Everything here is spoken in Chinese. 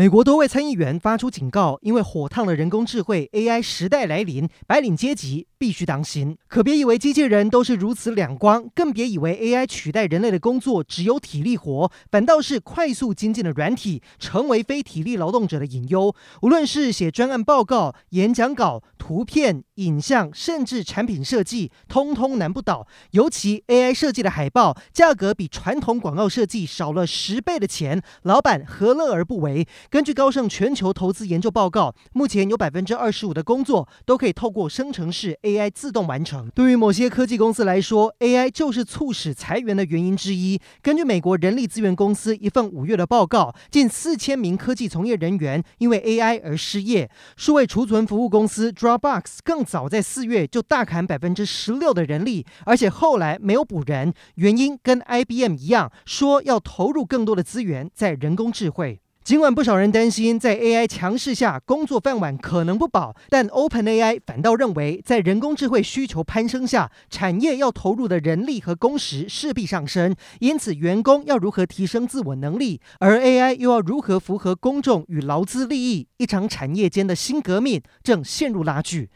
美国多位参议员发出警告，因为火烫的人工智慧 AI 时代来临，白领阶级必须当心。可别以为机器人都是如此两光，更别以为 AI 取代人类的工作只有体力活，反倒是快速精进的软体成为非体力劳动者的隐忧。无论是写专案报告、演讲稿、图片、影像，甚至产品设计，通通难不倒。尤其 AI 设计的海报，价格比传统广告设计少了十倍的钱，老板何乐而不为？根据高盛全球投资研究报告，目前有百分之二十五的工作都可以透过生成式 AI 自动完成。对于某些科技公司来说，AI 就是促使裁员的原因之一。根据美国人力资源公司一份五月的报告，近四千名科技从业人员因为 AI 而失业。数位储存服务公司 Dropbox 更早在四月就大砍百分之十六的人力，而且后来没有补人，原因跟 IBM 一样，说要投入更多的资源在人工智慧。尽管不少人担心在 AI 强势下工作饭碗可能不保，但 OpenAI 反倒认为，在人工智慧需求攀升下，产业要投入的人力和工时势必上升。因此，员工要如何提升自我能力，而 AI 又要如何符合公众与劳资利益，一场产业间的新革命正陷入拉锯。